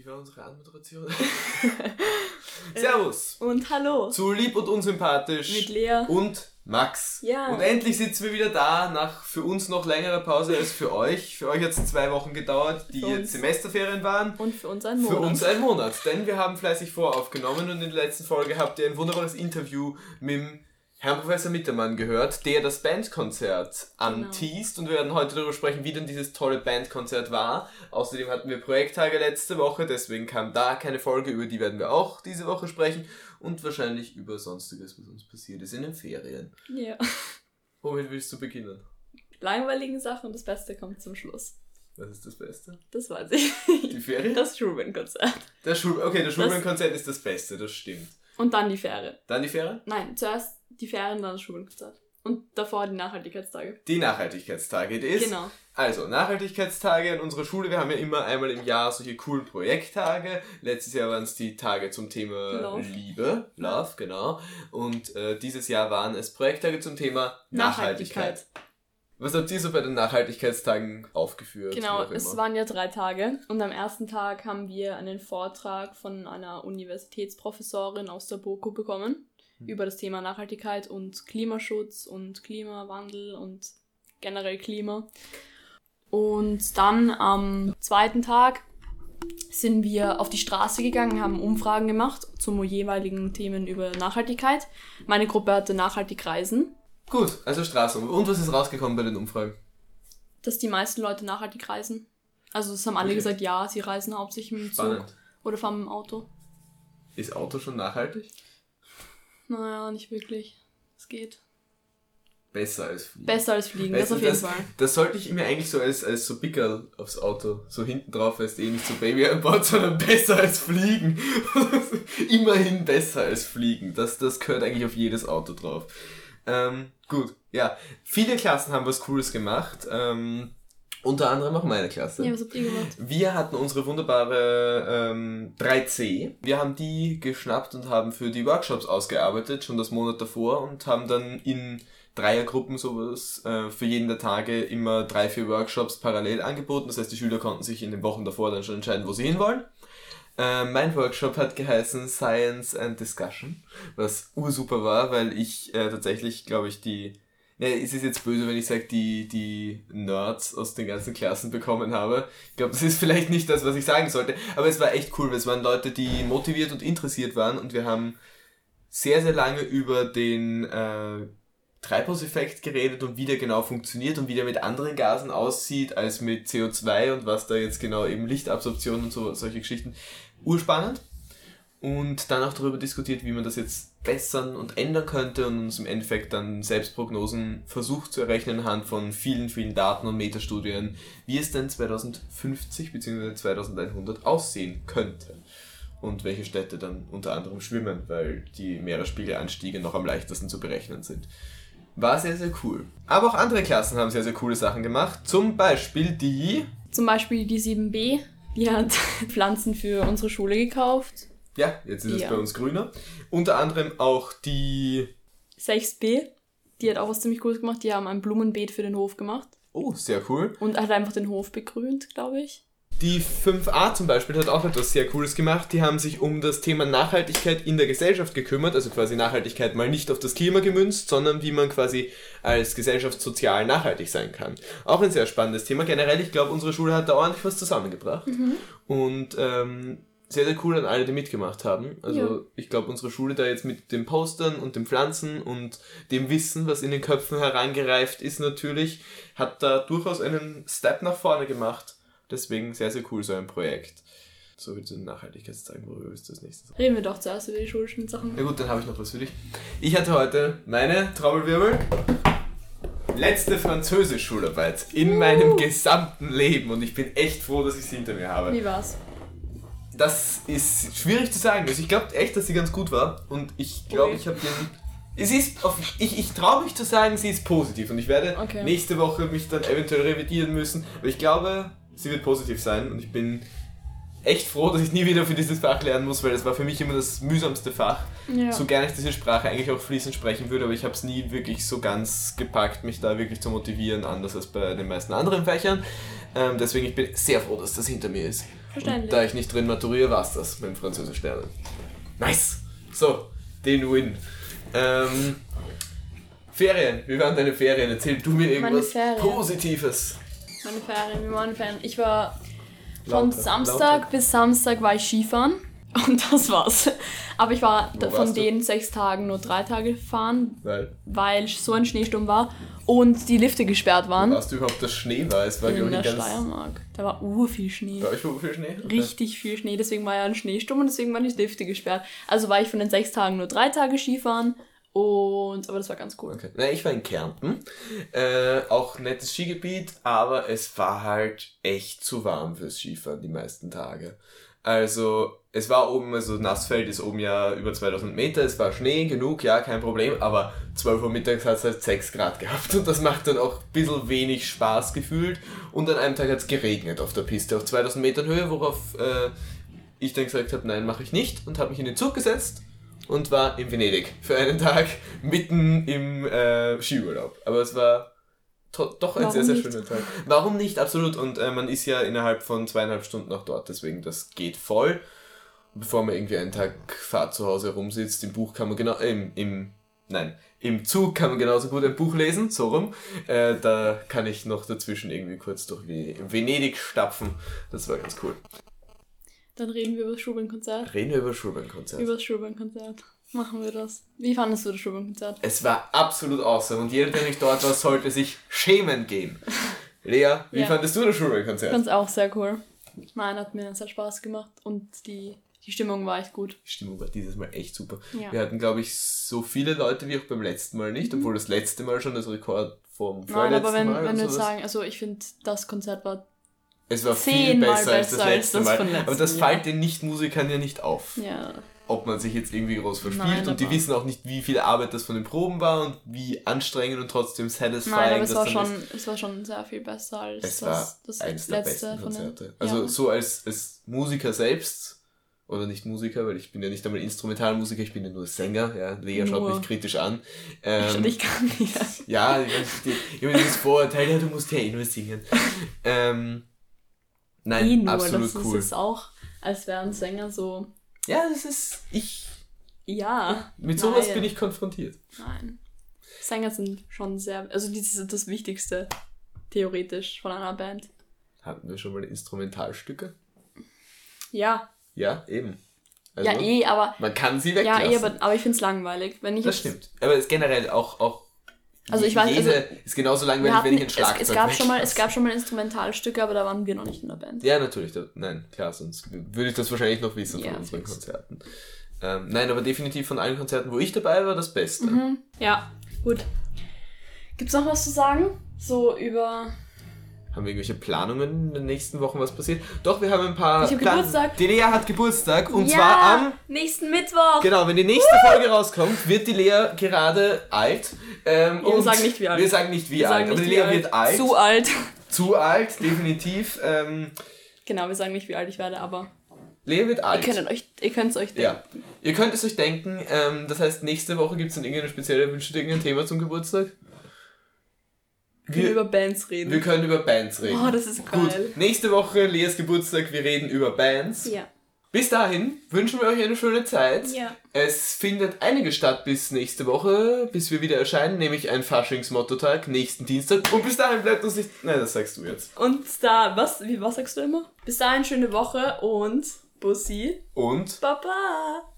Wie war unsere Anmoderation? Servus! Und hallo. Zu lieb und unsympathisch. Mit Lea. Und Max. Ja. Und endlich sitzen wir wieder da, nach für uns noch längerer Pause als für euch. Für euch hat es zwei Wochen gedauert, die Für jetzt. Semesterferien waren. Und für uns ein Für Monat. uns ein Monat, denn wir haben fleißig voraufgenommen und in der letzten Folge habt ihr ein wunderbares Interview mit dem Herrn Professor Mittermann gehört, der das Bandkonzert anteast und wir werden heute darüber sprechen, wie denn dieses tolle Bandkonzert war. Außerdem hatten wir Projekttage letzte Woche, deswegen kam da keine Folge, über die werden wir auch diese Woche sprechen und wahrscheinlich über sonstiges, was uns passiert ist in den Ferien. Ja. Womit willst du beginnen? Langweiligen Sachen und das Beste kommt zum Schluss. Was ist das Beste? Das weiß ich. Die Ferien? Das Schulbandkonzert. Schul okay, der Schulbandkonzert ist das Beste, das stimmt. Und dann die Ferien. Dann die Ferien? Nein, zuerst die Ferien, dann das Schulbandkonzert. Und davor die Nachhaltigkeitstage. Die Nachhaltigkeitstage. Die ist Genau. Also, Nachhaltigkeitstage in unserer Schule. Wir haben ja immer einmal im Jahr solche coolen Projekttage. Letztes Jahr waren es die Tage zum Thema Love. Liebe. Love, genau. Und äh, dieses Jahr waren es Projekttage zum Thema Nachhaltigkeit. Was habt ihr so bei den Nachhaltigkeitstagen aufgeführt? Genau, es waren ja drei Tage und am ersten Tag haben wir einen Vortrag von einer Universitätsprofessorin aus der BOKU bekommen Hm. über das Thema Nachhaltigkeit und Klimaschutz und Klimawandel und generell Klima. Und dann am zweiten Tag sind wir auf die Straße gegangen, haben Umfragen gemacht zu jeweiligen Themen über Nachhaltigkeit. Meine Gruppe hatte nachhaltig reisen, Gut, also Straßen. Und was ist rausgekommen bei den Umfragen? dass die meisten Leute nachhaltig reisen. Also es haben alle Okay. gesagt, ja, sie reisen hauptsächlich mit dem Zug. Spannend. Oder fahren mit dem Auto? Ist Auto schon nachhaltig? Naja, nicht wirklich. Es geht. Besser als Fliegen. Besser als fliegen, Weißt das auf jeden das, Fall. das sollte ich mir eigentlich so als, als so Pickerl aufs Auto, so hinten drauf, weißt du, eh nicht so Baby einbaut, sondern besser als Fliegen. Immerhin besser als Fliegen. Das, das gehört eigentlich auf jedes Auto drauf. Ähm, gut, ja. Viele Klassen haben was Cooles gemacht. Ähm, unter anderem auch meine Klasse. Ja, was habt ihr gemacht? Wir hatten unsere wunderbare ähm, 3C. Wir haben die geschnappt und haben für die Workshops ausgearbeitet, schon das Monat davor, und haben dann in Dreiergruppen sowas äh, für jeden der Tage immer drei, vier Workshops parallel angeboten. Das heißt, die Schüler konnten sich in den Wochen davor dann schon entscheiden, wo sie hinwollen. Äh, mein Workshop hat geheißen Science and Discussion, was ursuper war, weil ich äh, tatsächlich, glaube ich, die es ist jetzt böse, wenn ich sage, die, die Nerds aus den ganzen Klassen bekommen habe. Ich glaube, das ist vielleicht nicht das, was ich sagen sollte. Aber es war echt cool, weil es waren Leute, die motiviert und interessiert waren und wir haben sehr, sehr lange über den äh, Treibhauseffekt geredet und wie der genau funktioniert und wie der mit anderen Gasen aussieht als mit CO2 und was da jetzt genau eben Lichtabsorption und so solche Geschichten. Urspannend. Und dann auch darüber diskutiert, wie man das jetzt bessern und ändern könnte und uns im Endeffekt dann Selbstprognosen versucht zu errechnen anhand von vielen, vielen Daten und Metastudien, wie es denn 2050 bzw. 2100 aussehen könnte. Und welche Städte dann unter anderem schwimmen, weil die Meeresspiegelanstiege noch am leichtesten zu berechnen sind. War sehr, sehr cool. Aber auch andere Klassen haben sehr, sehr coole Sachen gemacht. Zum Beispiel die Zum Beispiel die 7b, die hat Pflanzen für unsere Schule gekauft. Ja, jetzt ist es Ja. bei uns grüner. Unter anderem auch die. 6b, die hat auch was ziemlich Cooles gemacht. Die haben ein Blumenbeet für den Hof gemacht. Oh, sehr cool. Und hat einfach den Hof begrünt, glaube ich. Die 5a zum Beispiel hat auch etwas sehr Cooles gemacht. Die haben sich um das Thema Nachhaltigkeit in der Gesellschaft gekümmert. Also quasi Nachhaltigkeit mal nicht auf das Klima gemünzt, sondern wie man quasi als Gesellschaft sozial nachhaltig sein kann. Auch ein sehr spannendes Thema. Generell, ich glaube, unsere Schule hat da ordentlich was zusammengebracht. Und ähm, sehr, sehr cool an alle, die mitgemacht haben. Also Ja. ich glaube, unsere Schule da jetzt mit den Postern und den Pflanzen und dem Wissen, was in den Köpfen herangereift ist natürlich, hat da durchaus einen Step nach vorne gemacht. Deswegen sehr, sehr cool so ein Projekt. So wie zu den Nachhaltigkeitstagen, worüber du das nächste Reden wir doch zuerst über die schulischen Sachen. Ja gut, dann habe ich noch was für dich. Ich hatte heute meine Trommelwirbel letzte Französisch-Schularbeit in meinem gesamten Leben und ich bin echt froh, dass ich sie hinter mir habe. Wie war's? Das ist schwierig zu sagen. Also ich glaube echt, dass sie ganz gut war. Und ich glaube, ich habe den. Es ist auf, ich, ich traue mich zu sagen, sie ist positiv. Und ich werde Okay. nächste Woche mich dann eventuell revidieren müssen. Aber ich glaube, sie wird positiv sein. Und ich bin echt froh, dass ich nie wieder für dieses Fach lernen muss, weil das war für mich immer das mühsamste Fach. Ja. So gerne ich diese Sprache eigentlich auch fließend sprechen würde, aber ich habe es nie wirklich so ganz gepackt, mich da wirklich zu motivieren, anders als bei den meisten anderen Fächern. Ähm, deswegen ich bin sehr froh, dass das hinter mir ist. Verständlich. Da ich nicht drin maturiere, war's das mit dem Französisch lernen. Nice! So, den Win. Ähm, Ferien. Wie waren deine Ferien? Erzähl du mir irgendwas Ferien. Positives. Meine Ferien, wie waren Ferien? Ich war von Lauter, Samstag lauter. bis Samstag war ich Skifahren. Und das war's. Aber ich war Wo von du? den sechs Tagen nur drei Tage gefahren, Weil, weil so ein Schneesturm war und die Lifte gesperrt waren. warst du überhaupt das Schnee war? Es war, in der ganz. Steiermark. Da war ur viel Schnee. Bei euch war viel Schnee? Okay. Richtig viel Schnee, deswegen war ja ein Schneesturm und deswegen waren die Lifte gesperrt. Also war ich von den sechs Tagen nur drei Tage Skifahren und aber das war ganz cool. Okay. Na, ich war in Kärnten. Äh, auch nettes Skigebiet, aber es war halt echt zu warm fürs Skifahren die meisten Tage. Also, es war oben, also Nassfeld ist oben ja über 2000 Meter, es war Schnee genug, ja, kein Problem, aber 12 Uhr mittags hat es halt 6 Grad gehabt und das macht dann auch ein bisschen wenig Spaß gefühlt. Und an einem Tag hat es geregnet auf der Piste auf 2000 Metern Höhe, worauf äh, ich dann gesagt habe, nein, mache ich nicht und habe mich in den Zug gesetzt und war in Venedig für einen Tag mitten im äh, Skiurlaub. Aber es war doch ein Warum sehr, sehr nicht? schöner Tag. Warum nicht? Absolut. Und äh, man ist ja innerhalb von zweieinhalb Stunden auch dort, deswegen das geht voll. Bevor man irgendwie einen Tag Fahrt zu Hause rumsitzt, im Buch kann man genau, äh, im, im, nein, im Zug kann man genauso gut ein Buch lesen, so rum. Äh, da kann ich noch dazwischen irgendwie kurz durch Ve- Venedig stapfen. Das war ganz cool. Dann reden wir über das Schubin-Konzert. Reden wir über Schulbahnkonzert. Über das Schubin-Konzert. Machen wir das. Wie fandest du das Schubin-Konzert? Es war absolut awesome und jeder, der nicht dort war, sollte sich schämen gehen. Lea, wie Ja. fandest du das Ich Schulbank-Konzert? fand's auch sehr cool. Nein, hat mir sehr Spaß gemacht und die, die Stimmung war echt gut. Die Stimmung war dieses Mal echt super. Ja. Wir hatten, glaube ich, so viele Leute wie auch beim letzten Mal nicht, obwohl das letzte Mal schon das Rekord vom Nein, vorletzten aber wenn, Mal wenn wir jetzt sagen, also ich finde, das Konzert war. Es war viel zehnmal besser als das besser als letzte das Mal. aber das Jahr. fällt den Nicht-Musikern ja nicht auf, Ja. ob man sich jetzt irgendwie groß verspielt. Nein, und die wissen auch nicht, wie viel Arbeit das von den Proben war und wie anstrengend und trotzdem satisfying Nein, aber es das war, schon, ist. es war schon sehr viel besser als Es das, war das eines der letzte besten von den. Konzerte. Also ja. so als, als Musiker selbst, oder nicht Musiker, weil ich bin ja nicht einmal Instrumentalmusiker, ich bin ja nur Sänger, ja, Lea schaut mich kritisch an. ich, Ähm, ich kann nicht. ja, ich weiß, die- immer dieses Vorurteil, ja, du musst ja eh nur singen. ähm, nein, eh nur, absolut das cool. ist jetzt auch, als wären Sänger so. Ja, das ist, ich, Ja. mit sowas nein. bin ich konfrontiert. Nein. Sänger sind schon sehr. Also, das ist das Wichtigste, theoretisch, von einer Band. Hatten wir schon mal Instrumentalstücke? Ja. Ja, eben. Also, ja, eh, aber. Man kann sie Ja, weglassen. eh, aber, aber ich finde es langweilig. Wenn ich das stimmt. Aber es ist generell auch, auch Also ich weiß, jede also ist genauso langweilig, hatten, wenn ich ein es, Schlagzeug es, gab schon mal, es gab schon mal Instrumentalstücke, aber da waren wir noch nicht in der Band. Ja, natürlich. Da, nein, klar, sonst würde ich das wahrscheinlich noch wissen Ja, von unseren fix. Konzerten. Ähm, nein, aber definitiv von allen Konzerten, wo ich dabei war, das Beste. Mhm. Ja, gut. Gibt's noch was zu sagen? So über. Haben wir irgendwelche Planungen in den nächsten Wochen, was passiert? Doch, wir haben ein paar Ich hab Plan- Geburtstag. Die Lea hat Geburtstag und ja, zwar am... nächsten Mittwoch. Genau, wenn die nächste Folge rauskommt, wird die Lea gerade alt. Ähm, Wir sagen nicht, wie alt. Wir sagen nicht, wie Wir alt. aber die Lea wird alt. Zu alt. Zu alt, definitiv. Ähm, Genau, wir sagen nicht, wie alt ich werde, aber Lea wird ihr alt. könnt euch, ihr könnt's euch denken. Ja. Ihr könnt es euch denken, ähm, das heißt, nächste Woche gibt es dann irgendeine spezielle, wünscht ihr irgendein Thema zum Geburtstag? Wir können Wir, über Bands reden. wir können über Bands reden. oh, das ist Gut, geil. nächste Woche Leas Geburtstag, wir reden über Bands. Ja. Bis dahin wünschen wir euch eine schöne Zeit. Ja. Es findet einige statt bis nächste Woche, bis wir wieder erscheinen, nämlich ein Faschings-Motto-Tag nächsten Dienstag. Und bis dahin bleibt uns nicht. Nein, das sagst du jetzt. Und da, was, wie, was sagst du immer? Bis dahin, schöne Woche und Bussi. Und Baba.